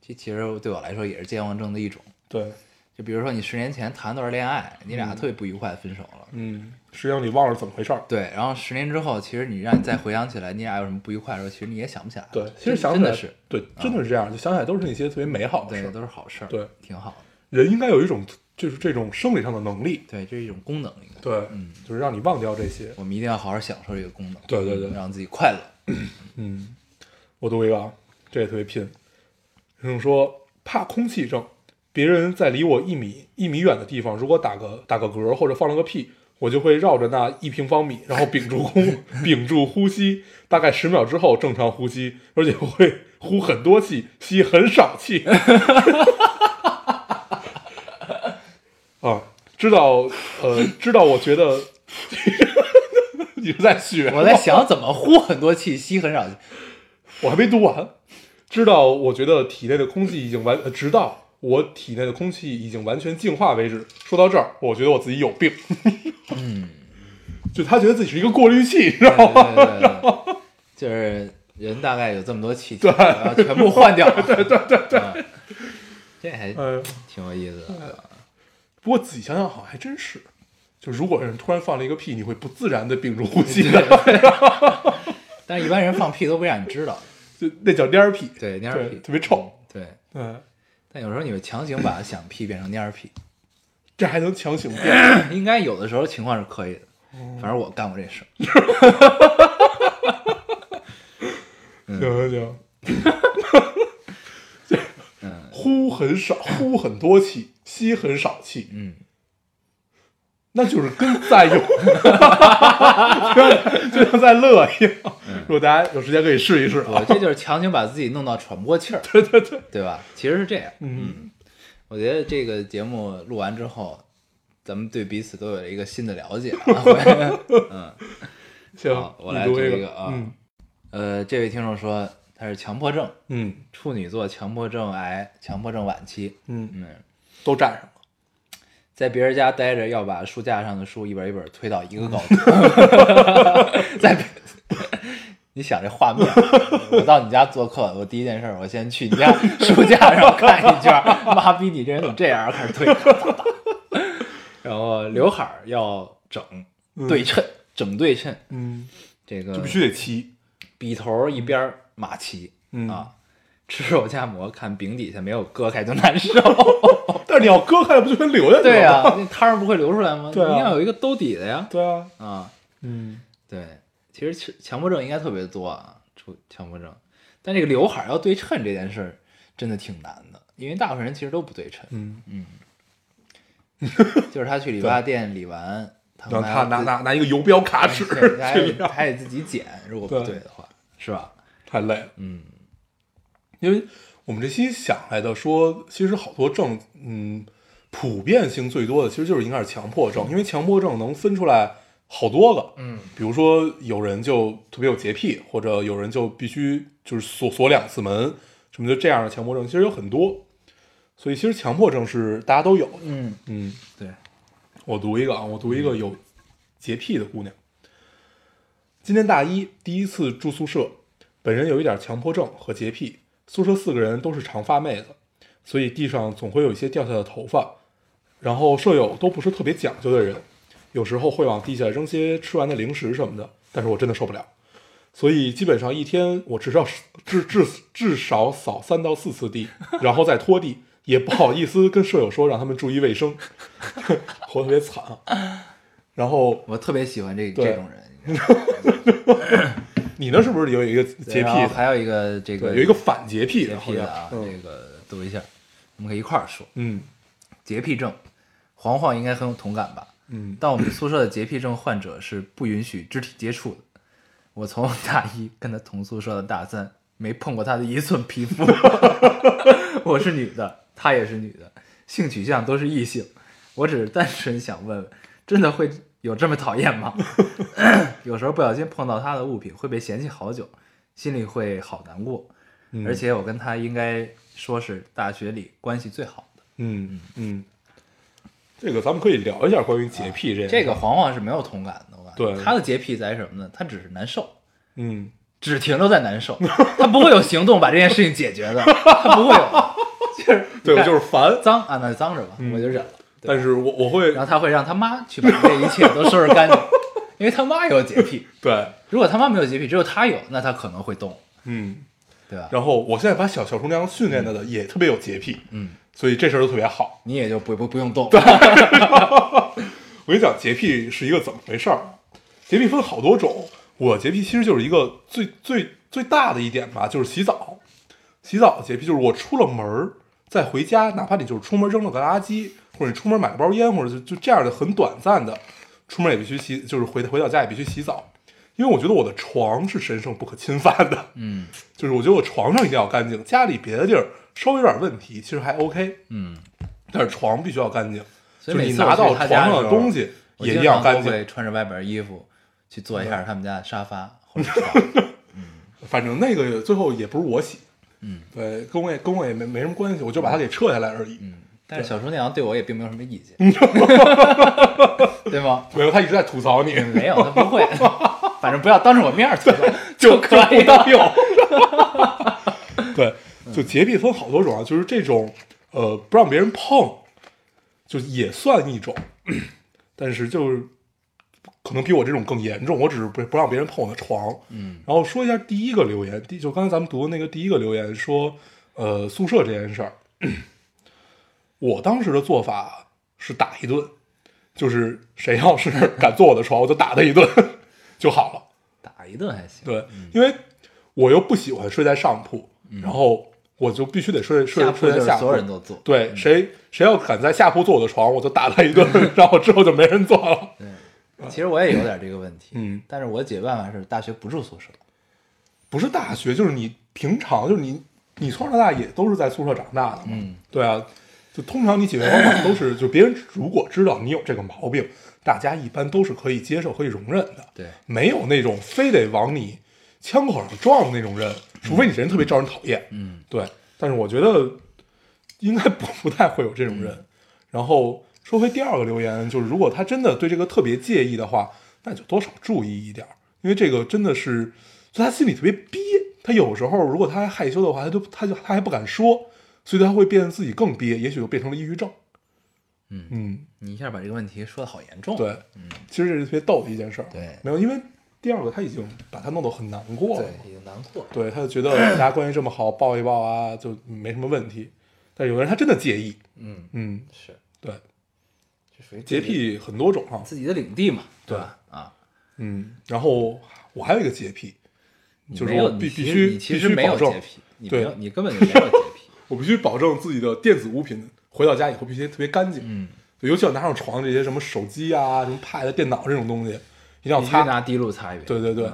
这其实对我来说也是健忘症的一种。对，就比如说你十年前谈段恋爱，你俩特别不愉快，分手了。嗯，实际上你忘了怎么回事儿。对，然后十年之后，其实你让你再回想起来，你俩有什么不愉快的时候，其实你也想不起来。对，其实真想起来是，对，真的是这样，就想起来都是那些特别美好的事。都是好事儿，对，挺好的。人应该有一种就是这种生理上的能力，对，这是一种功能，应该。对，嗯，就是让你忘掉这些。我们一定要好好享受这个功能。对对对嗯让自己快乐。嗯，我读一个啊，这也特别拼。听众说怕空气症，别人在离我一米一米远的地方，如果打个打个嗝或者放了个屁，我就会绕着那一平方米，然后屏住呼 屏住呼吸，大概十秒之后正常呼吸，而且会呼很多气，吸很少气。啊，知道呃，知道，我觉得 你是在学，我在想怎么呼很多气，吸很少气。我还没读完。知道，我觉得体内的空气已经完，呃直到我体内的空气已经完全净化为止。说到这儿，我觉得我自己有病。嗯，就他觉得自己是一个过滤器，你知道吗？对对对对，就是人大概有这么多气体，然后全部换掉。对对对对，这还呃，挺有意思的。不过仔细想想，好像还真是。就如果人突然放了一个屁，你会不自然的屏住呼吸的，但是一般人放屁都不让你知道，就那叫蔫儿屁。对，蔫儿屁特别臭。对，嗯，但有时候你会强行把响屁变成蔫儿屁，这还能强行变？应该有的时候情况是可以的。哦反正我干过这事儿。行行行。呼很少，呼很多气，吸很少气，嗯，那就是跟在用，就像就像在乐一样。如果大家有时间可以试一试啊。我这就是强行把自己弄到喘不过气儿，对对对，对吧？其实是这样。嗯，我觉得这个节目录完之后，咱们对彼此都有了一个新的了解 嗯，行，我来你读一个啊嗯呃，这位听众说他是强迫症，嗯处女座强迫症癌，强迫症晚期。嗯，嗯，都占上了。在别人家待着，要把书架上的书一本一本推到一个高度。在，你想这画面，我到你家做客，我第一件事，我先去你家 书架上看一圈，妈逼你这人怎么这样？开始推，然后刘海儿要整对称，整对称，嗯，这个就必须得齐。笔头一边儿码齐、嗯啊。吃肉夹馍，看饼底下没有割开就难受。但你要割开了，不就跟流下去了吗？对呀、那汤儿不会流出来吗？对啊。你要有一个兜底的呀。对啊，啊，嗯，对，其实强强迫症应该特别多啊，出强迫症，但这个刘海要对称这件事儿真的挺难的，因为大部分人其实都不对称，嗯，就是他去理发店理完，他他拿拿拿一个游标卡尺，他还得他还得自己剪，如果不对。对的话，是吧？太累了。嗯，因为我们这期想来的说，其实好多症，嗯，普遍性最多的其实就是应该是强迫症，因为强迫症能分出来好多个，嗯，比如说有人就特别有洁癖，或者有人就必须就是锁锁两次门，什么就这样的强迫症，其实有很多，所以其实强迫症是大家都有的，嗯，嗯，对，我读一个啊，我读一个有洁癖的姑娘。今年大一，第一次住宿舍，本人有一点强迫症和洁癖，宿舍四个人都是长发妹子，所以地上总会有一些掉下的头发。然后舍友都不是特别讲究的人，有时候会往地下扔些吃完的零食什么的，但是我真的受不了，所以基本上一天我至少至至至少扫三到四次地，然后再拖地，也不好意思跟舍友说让他们注意卫生，活得特别惨啊。然后我特别喜欢这这种人。你那，是不是有一个洁癖还有一个这个，有一个反洁癖的，癖的啊，嗯这个读一下，我们可以一块儿说。嗯洁癖症，黄黄应该很有同感吧？嗯但我们宿舍的洁癖症患者是不允许肢体接触的。我从大一跟他同宿舍的大三，没碰过他的一寸皮肤。我是女的，她也是女的，性取向都是异性。我只是单纯想问问，真的会有这么讨厌吗？有时候不小心碰到他的物品，会被嫌弃好久，心里会好难过。嗯而且我跟他应该说是大学里关系最好的。嗯嗯，这个咱们可以聊一下关于洁癖这这个黄黄是没有同感的，我感觉对他的洁癖在于什么呢？他只是难受，嗯只停留在难受，他不会有行动把这件事情解决的，他不会有，就是对我就是烦，脏啊，那就脏着吧，嗯我就忍了。对但是我我会然后他会让他妈去把这一切都收拾干净，因为他妈有洁癖。对如果他妈没有洁癖，只有他有，那他可能会动，嗯，对吧？然后我现在把小小厨娘训练的也特别有洁癖，嗯，所以这事儿都特别好。你也就不不不用动。我跟你讲，洁癖是一个怎么回事儿？洁癖分好多种，我洁癖其实就是一个最最最大的一点吧，就是洗澡。洗澡的洁癖就是我出了门儿再回家，哪怕你就是出门扔了个垃圾，或者你出门买个包烟，或者就就这样的很短暂的，出门也必须洗，就是回回到家也必须洗澡。因为我觉得我的床是神圣不可侵犯的，嗯就是我觉得我床上一定要干净，家里别的地儿稍微有点问题，其实还 OK，嗯，但是床必须要干净。所以你拿到床上的东西也一定要干净。都会穿着外边衣服去坐一下他们家的沙发或者 床。反正那个最后也不是我洗，嗯对，跟我也跟我也没没什么关系，我就把它给撤下来而已。嗯，但是小厨娘对我也并没有什么意见，对吗？没有，他一直在吐槽你，没有，他不会，反正不要当着我面吐槽 就可以。有。对，就洁癖分好多种啊，就是这种呃不让别人碰，就也算一种，但是就是可能比我这种更严重。我只是不不让别人碰我的床。嗯然后说一下第一个留言，第就刚才咱们读的那个第一个留言说，呃，宿舍这件事儿，我当时的做法是打一顿，就是谁要是 敢坐我的床，我就打他一顿就好了。打一顿还行，对，因为我又不喜欢睡在上铺，然后我就必须得睡睡睡在下铺。所有人都坐。对，谁谁要敢在下铺坐我的床，我就打他一顿，然后之后就没人坐了。对，其实我也有点这个问题，嗯，但是我解决办法是大学不住宿舍。不是大学，就是你平常就是你你从小到大也都是在宿舍长大的嘛。嗯，对啊，就通常你解决方法都是，就别人如果知道你有这个毛病，大家一般都是可以接受、可以容忍的。对，没有那种非得往你枪口上撞的那种人，除非你这人特别招人讨厌。嗯，对，但是我觉得应该不不太会有这种人。然后说回第二个留言，就是如果他真的对这个特别介意的话，那就多少注意一点，因为这个真的是，就他心里特别憋。他有时候如果他还害羞的话，他就他就他还不敢说，所以他会变得自己更憋，也许就变成了抑郁症。嗯嗯，你一下把这个问题说的好严重。对，其实这是特别逗的一件事儿。对没有，因为第二个他已经把他弄得很难过了对，。已经难过了。对，他就觉得 大家关系这么好，抱一抱啊，就没什么问题。但有的人他真的介意，嗯，嗯，是，对，这属于洁癖很多种哈，自己的领地嘛，对吧？啊，嗯，然后我还有一个洁癖，就是我必必须你其实没有洁癖，你没对有，你根本就没有洁癖。我必须保证自己的电子物品回到家以后必须特别干净，嗯，对尤其要拿上床这些什么手机啊、什么 Pad、电脑这种东西，一定要擦。拿滴露擦一遍。对对对嗯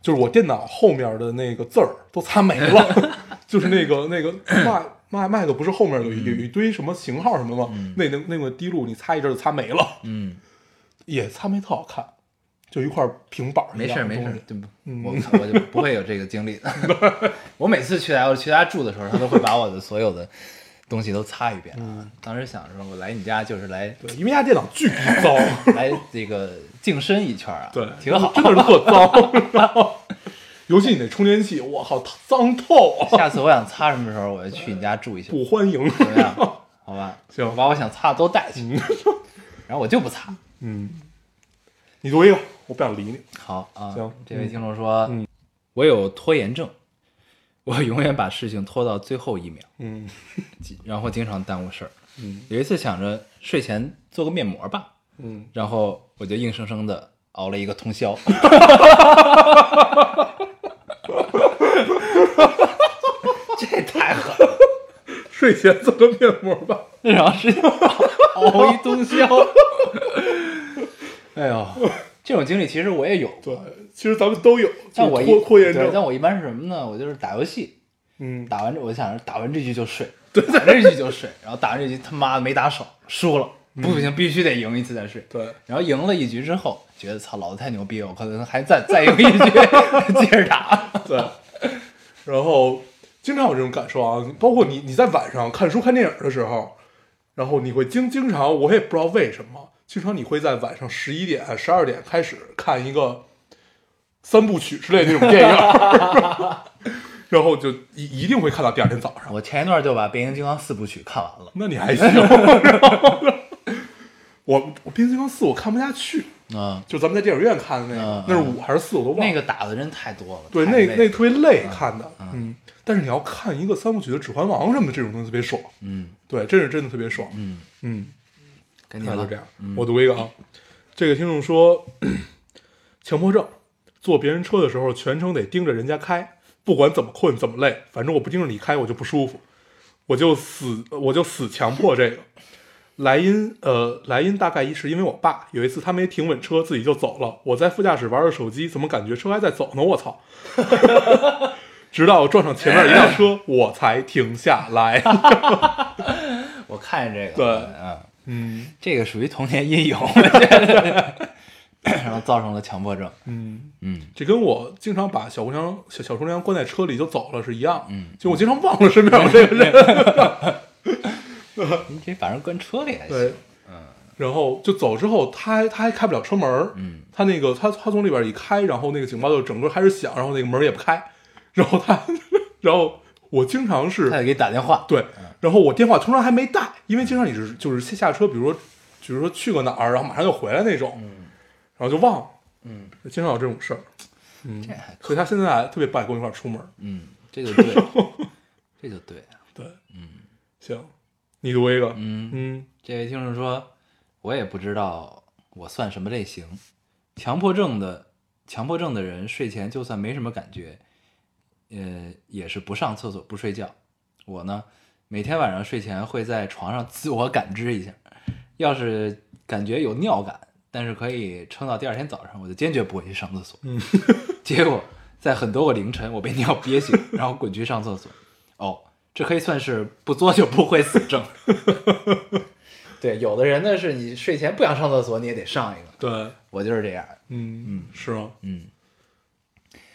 就是我电脑后面的那个字儿都擦没了，就是那个那个 Mac Mac Mac 不是后面有一有一堆什么型号什么的吗？那那那个滴露你擦一阵就擦没了，嗯，也擦没特好看，就一块平板儿没事儿没事儿样的东西，对不？嗯我我就不会有这个经历的。我每次去他去他住的时候，他都会把我的所有的东西都擦一遍啊。当时想说，我来你家就是来对，因为家电脑巨糟，来这个净身一圈啊，对，挺好。真的是特脏。然后，尤其你那充电器，我靠，脏透啊，下次我想擦什么时候，我就去你家住一下，不欢迎。怎么样？好吧，行把我想擦的都带去，然后我就不擦。嗯，你读一个，我不想理你。好啊，行这位听众说，嗯我有拖延症，我永远把事情拖到最后一秒，嗯 然后经常耽误事儿。嗯有一次想着睡前做个面膜吧，嗯，然后我就硬生生的熬了一个通宵。这也太狠了，睡前做个面膜吧。然后是熬一通宵。哎呦，这种经历其实我也有，对，其实咱们都有，但我一就是拖拖延症但。我一般是什么呢？我就是打游戏，嗯，打完这我想着打完这局就睡，对打这局就睡，然后打完这局他妈的没打爽，输了，不行，必须得赢一次再睡。对，然后赢了一局之后，觉得操，老子太牛逼了，我可能还再再赢一局，接着打。对，然后经常有这种感受啊，包括你你在晚上看书看电影的时候，然后你会经经常，我也不知道为什么，经常你会在晚上十一点、十二点开始看一个三部曲之类的那种电影，然后就一一定会看到第二天早上。我前一段就把《变形金刚》四部曲看完了。那你还行，我我变形金刚四我看不下去，嗯，就咱们在电影院看的那个，嗯那是五还是四我都忘了。那个打的人太多了。对，那那特别累看的，嗯。但是你要看一个三部曲的《指环王》什么的，这种东西特别爽，嗯对，真是真的特别爽，嗯，嗯。赶紧了那就这样，我读一个啊。这个听众说，强迫症，坐别人车的时候全程得盯着人家开，不管怎么困怎么累，反正我不盯着你开，我就不舒服，我就死我就死强迫这个。莱茵呃，莱茵大概是因为我爸有一次他没停稳车，自己就走了。我在副驾驶玩着手机，怎么感觉车还在走呢？我操！直到撞上前面一辆车，我才停下来。我看见这个，对嗯，嗯。这个属于童年阴影，我觉得然后造成了强迫症。嗯，嗯，这跟我经常把小姑娘小小姑娘关在车里就走了是一样。嗯，就我经常忘了身边有这个人。你可以把人关车里还对。行。，嗯。然后就走之后，他还他还开不了车门嗯，他那个他他从里边一开，然后那个警报就整个开始响，然后那个门也不开，然后他，然后我经常是他得给你打电话。对，然后我电话通常还没带，因为经常你是就是先下车，比如说比如说去个哪儿，然后马上就回来那种，嗯。然后就忘了，嗯，经常有这种事儿，嗯这还，所以他现在特别不爱跟我一块儿。出门。嗯，这就对，这就对。对，嗯，行，你读一个，嗯，嗯。这位听众说，我也不知道我算什么类型，强迫症的强迫症的人睡前就算没什么感觉，呃，也是不上厕所不睡觉。我呢，每天晚上睡前会在床上自我感知一下，要是感觉有尿感，但是可以撑到第二天早上，我就坚决不会去上厕所。嗯，结果在很多个凌晨，我被尿憋醒，然后滚去上厕所。哦，这可以算是不作就不会死症。对，有的人呢是你睡前不想上厕所，你也得上一个。对，我就是这样。嗯嗯是吗？嗯，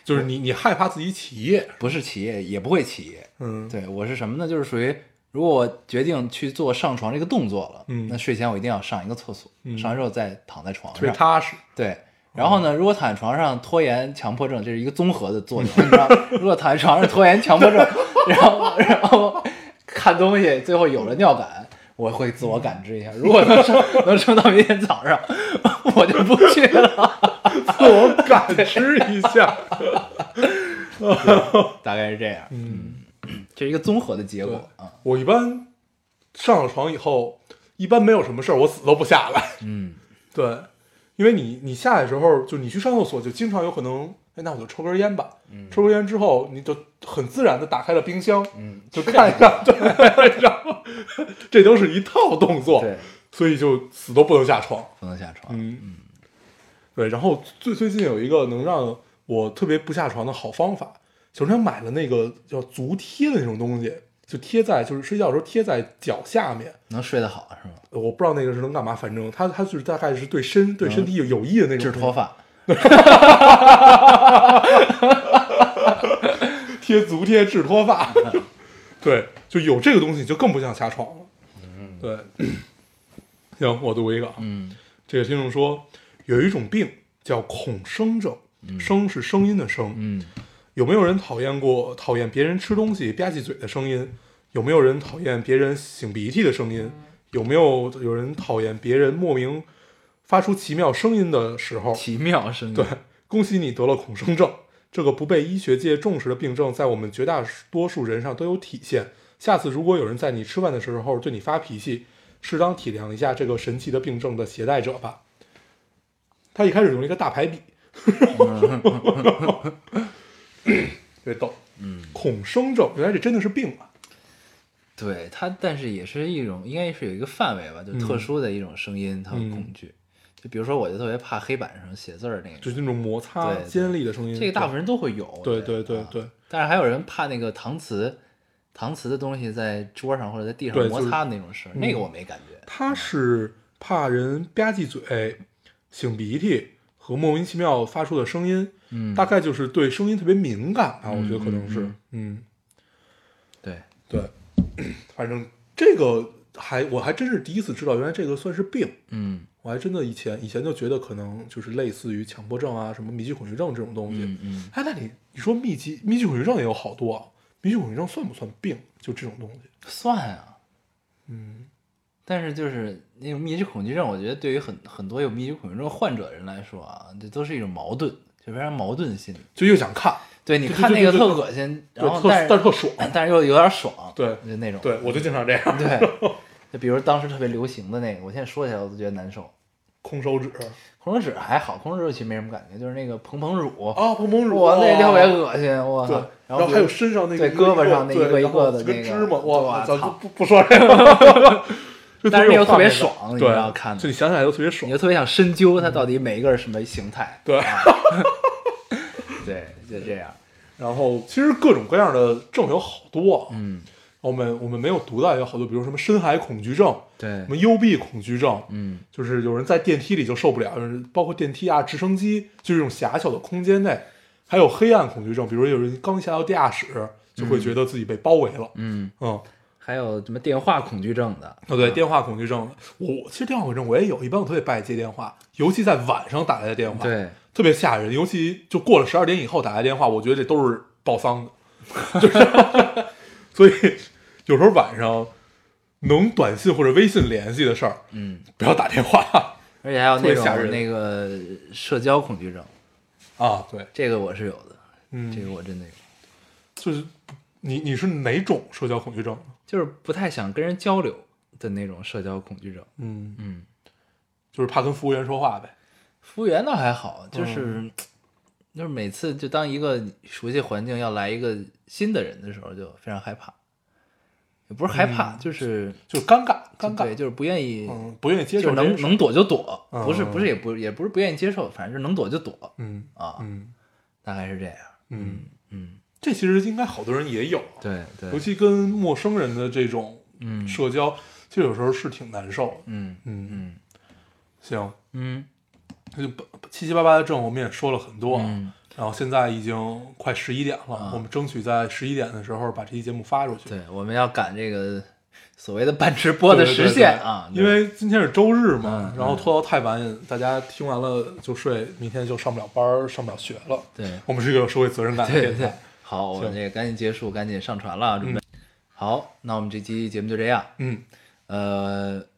就是你你害怕自己起夜，不是起夜，也不会起夜。嗯，对我是什么呢？就是属于如果我决定去做上床这个动作了，嗯那睡前我一定要上一个厕所，嗯上完之后再躺在床特别上。踏实，对，然后呢，如果躺在床上拖延强迫症，这是一个综合的作用，你知道？如果躺在床上拖延强迫症，然后 然后看东西，最后有了尿感，我会自我感知一下。如果能撑能撑到明天早上，我就不去了。自我感知一下，大概是这样，嗯。这是一个综合的结果啊。我一般上了床以后，一般没有什么事儿，我死都不下来。嗯，对，因为你你下来的时候，就你去上厕所，就经常有可能，哎，那我就抽根烟吧。嗯抽根烟之后，你就很自然的打开了冰箱，嗯，就看一下，对，然后这都是一套动作，对，所以就死都不能下床。不能下床。嗯，对，然后最最近有一个能让我特别不下床的好方法，小天买了那个叫足贴的那种东西，就贴在就是睡觉的时候贴在脚下面。能睡得好是吗？呃我不知道那个是能干嘛，反正它它就是大概是对身对身体有有益的那种治脱发。贴足贴治脱发。对，就有这个东西就更不像瞎闯了。对，行，我读一个啊。嗯这个听众说，有一种病叫恐声症，声是声音的声。嗯有没有人讨厌过讨厌别人吃东西吧唧嘴的声音？有没有人讨厌别人擤鼻涕的声音？有没有有人讨厌别人莫名发出奇妙声音的时候？奇妙声音。对，恭喜你得了恐声症，这个不被医学界重视的病症，在我们绝大多数人上都有体现。下次如果有人在你吃饭的时候对你发脾气，适当体谅一下这个神奇的病症的携带者吧。他一开始用了一个大排比，特别逗。嗯，恐生症，原来这真的是病啊！对他，但是也是一种，应该是有一个范围吧，就特殊的一种声音，它会恐惧。就比如说，我就特别怕黑板上写字儿那个，就是那种摩擦尖利的声音。这个大部分人都会有。对对对对但是还有人怕那个搪瓷，搪瓷的东西在桌上或者在地上摩擦的那种声那个我没感觉。他是怕人吧唧嘴、擤鼻涕和莫名其妙发出的声音，嗯，大概就是对声音特别敏感啊，嗯我觉得可能是嗯，嗯，对，对，反正这个还我还真是第一次知道，原来这个算是病，嗯我还真的以前以前就觉得可能就是类似于强迫症啊，什么密集恐惧症这种东西。嗯嗯，哎，那你你说密集密集恐惧症也有好多啊，密集恐惧症算不算病？就这种东西，算啊。嗯但是就是那种密集恐惧症，我觉得对于很很多有密集恐惧症患者的人来说啊，这都是一种矛盾，就非常矛盾心理。就又想看，对，你看那个特恶心，然后但是但是特爽，但是又有点爽，对就那种。对我就经常这样，对，就比如当时特别流行的那个，我现在说起来我都觉得难受。空手指，空手指还好，空手指其实没什么感觉，就是那个蓬蓬乳，啊，蓬蓬乳，哇，那特别啊恶心，我操！，然后还有身上那个对胳膊上那一个一个的那个芝麻，哇，咱我操不不不说这个，就但是又特别爽你对知道看的就你想起来都特别爽你就，特别想深究它到底每一个是什么形态。对。对，就这样。然后其实各种各样的症有好多啊，嗯，我们我们没有读到有好多，比如什么深海恐惧症，对什，么幽闭恐惧症，嗯就是有人在电梯里就受不了，包括电梯啊、直升机，就这种狭小的空间内，还有黑暗恐惧症，比如有人刚下到地下室就会觉得自己被包围了，嗯，嗯，还有什么电话恐惧症的？哦对，电话恐惧症，我其实电话恐惧症我也有，一般我特别不爱接电话，尤其在晚上打来的电话，，对，特别吓人，尤其就过了十二点以后打来电话，我觉得这都是报丧的，就是，所以有时候晚上能短信或者微信联系的事儿，嗯，不要打电话而且还有 那种那个社交恐惧症，啊，对，这个我是有的，嗯，这个我真的有，就是你你是哪种社交恐惧症？就是不太想跟人交流的那种社交恐惧症。嗯，嗯，就是怕跟服务员说话呗。服务员倒还好，嗯就是、就是每次就当一个熟悉环境要来一个新的人的时候，就非常害怕，也不是害怕，嗯。就是就是尴尬，尴对，尬，就是不愿意，嗯，不愿意接就是受能能躲就躲，嗯不是不是也不也不是不愿意接受，反正是能躲就躲嗯啊，嗯。大概是这样。嗯，嗯，这其实应该好多人也有，对对尤，其跟陌生人的这种嗯。社交，其实有时候是挺难受。嗯嗯，嗯行，嗯。那就七七八八的症我们也说了很多啊，嗯，然后现在已经快十一点了，啊我们争取在十一点的时候把这期节目发出去。对，我们要赶这个所谓的半直播的对对实现啊，因为今天是周日嘛，嗯然后拖到太晚，大家听完了就睡，明天就上不了班儿，上不了学了。对我们是一个有社会责任感的对对电台。，好，我们行这个赶紧结束，赶紧上传了啊，准备。好，那我们这期节目就这样。嗯，呃，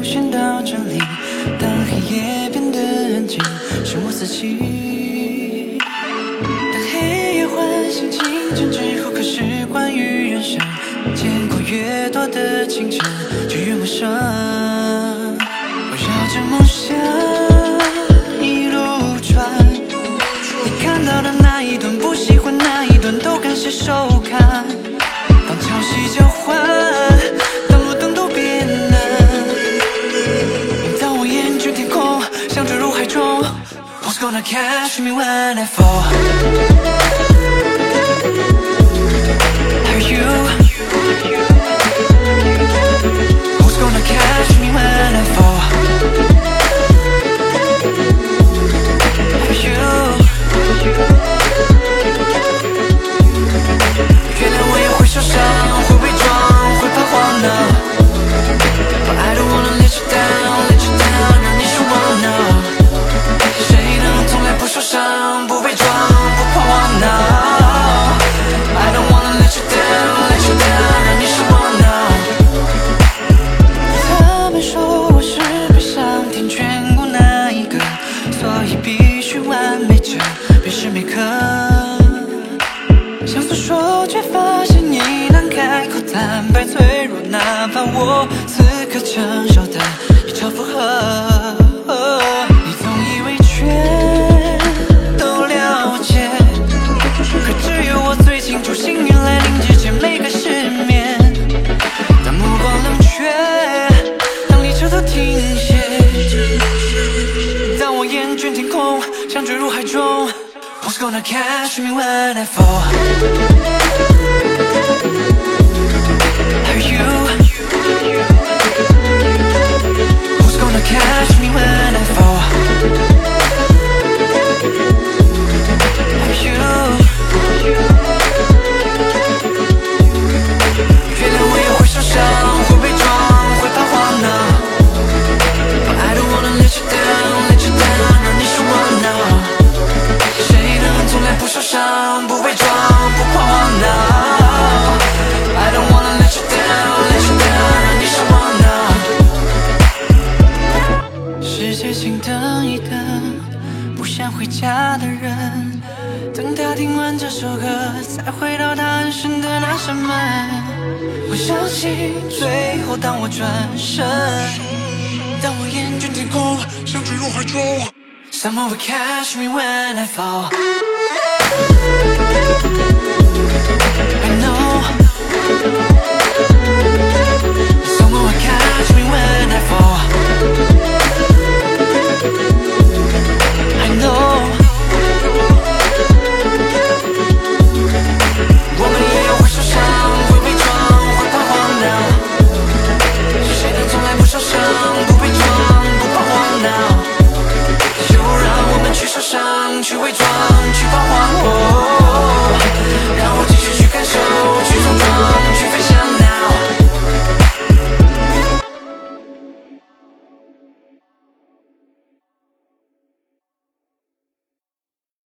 天就先到这里。当黑夜变得安静，是我自己。当黑夜唤醒清晨之后，开始关于人生。见过越多的清晨，就越陌生。围绕着梦想一路转。你看到的那一段，不喜欢那一段，都感谢收看。当潮汐交 catch me when I fall? Are you? Who's gonna catch me when I fall? 起。最后，当我转身，当我厌倦天空，想坠入怀中。Someone will catch me when I fall. I know. Someone will catch me when I fall.